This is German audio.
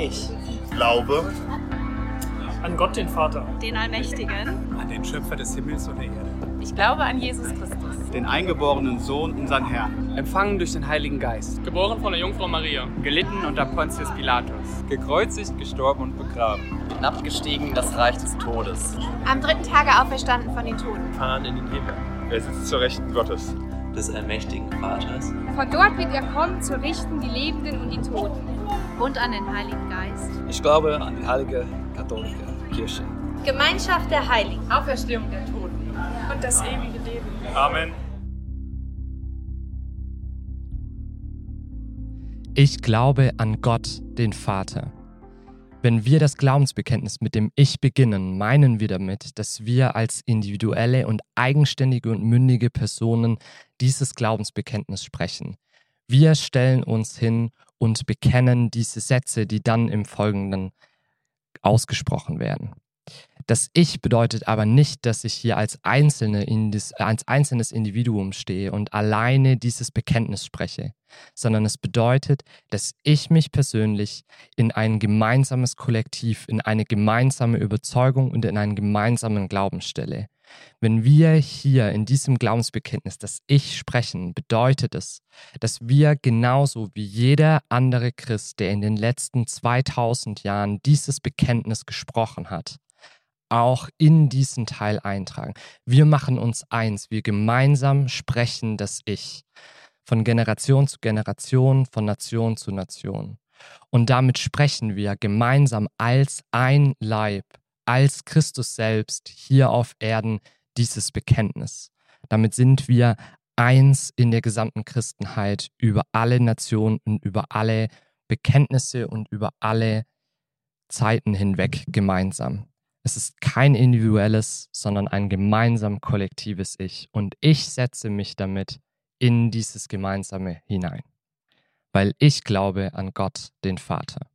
Ich. Glaube. An Gott den Vater, den Allmächtigen, an den Schöpfer des Himmels und der Erde. Ich glaube an Jesus Christus, den eingeborenen Sohn, unseren Herrn, empfangen durch den Heiligen Geist, geboren von der Jungfrau Maria, gelitten unter Pontius Pilatus, gekreuzigt, gestorben und begraben, hinabgestiegen in das Reich des Todes, am dritten Tage auferstanden von den Toten, fahren in den Himmel, er sitzt zur Rechten Gottes, des allmächtigen Vaters. Von dort wird er kommen, zu richten die Lebenden und die Toten. Und an den Heiligen Geist. Ich glaube an die heilige katholische Kirche. Gemeinschaft der Heiligen. Auferstehung der Toten. Und das ewige Leben. Amen. Ich glaube an Gott, den Vater. Wenn wir das Glaubensbekenntnis mit dem Ich beginnen, meinen wir damit, dass wir als individuelle und eigenständige und mündige Personen dieses Glaubensbekenntnis sprechen. Wir stellen uns hin und bekennen diese Sätze, die dann im Folgenden ausgesprochen werden. Das Ich bedeutet aber nicht, dass ich hier als, Einzelne als einzelnes Individuum stehe und alleine dieses Bekenntnis spreche, sondern es bedeutet, dass ich mich persönlich in ein gemeinsames Kollektiv, in eine gemeinsame Überzeugung und in einen gemeinsamen Glauben stelle. Wenn wir hier in diesem Glaubensbekenntnis das Ich sprechen, bedeutet es, dass wir genauso wie jeder andere Christ, der in den letzten 2000 Jahren dieses Bekenntnis gesprochen hat, auch in diesen Teil eintragen. Wir machen uns eins, wir gemeinsam sprechen das Ich. Von Generation zu Generation, von Nation zu Nation. Und damit sprechen wir gemeinsam als ein Leib, als Christus selbst hier auf Erden dieses Bekenntnis. Damit sind wir eins in der gesamten Christenheit über alle Nationen und über alle Bekenntnisse und über alle Zeiten hinweg gemeinsam. Es ist kein individuelles, sondern ein gemeinsam kollektives Ich. Und ich setze mich damit in dieses Gemeinsame hinein, weil ich glaube an Gott, den Vater.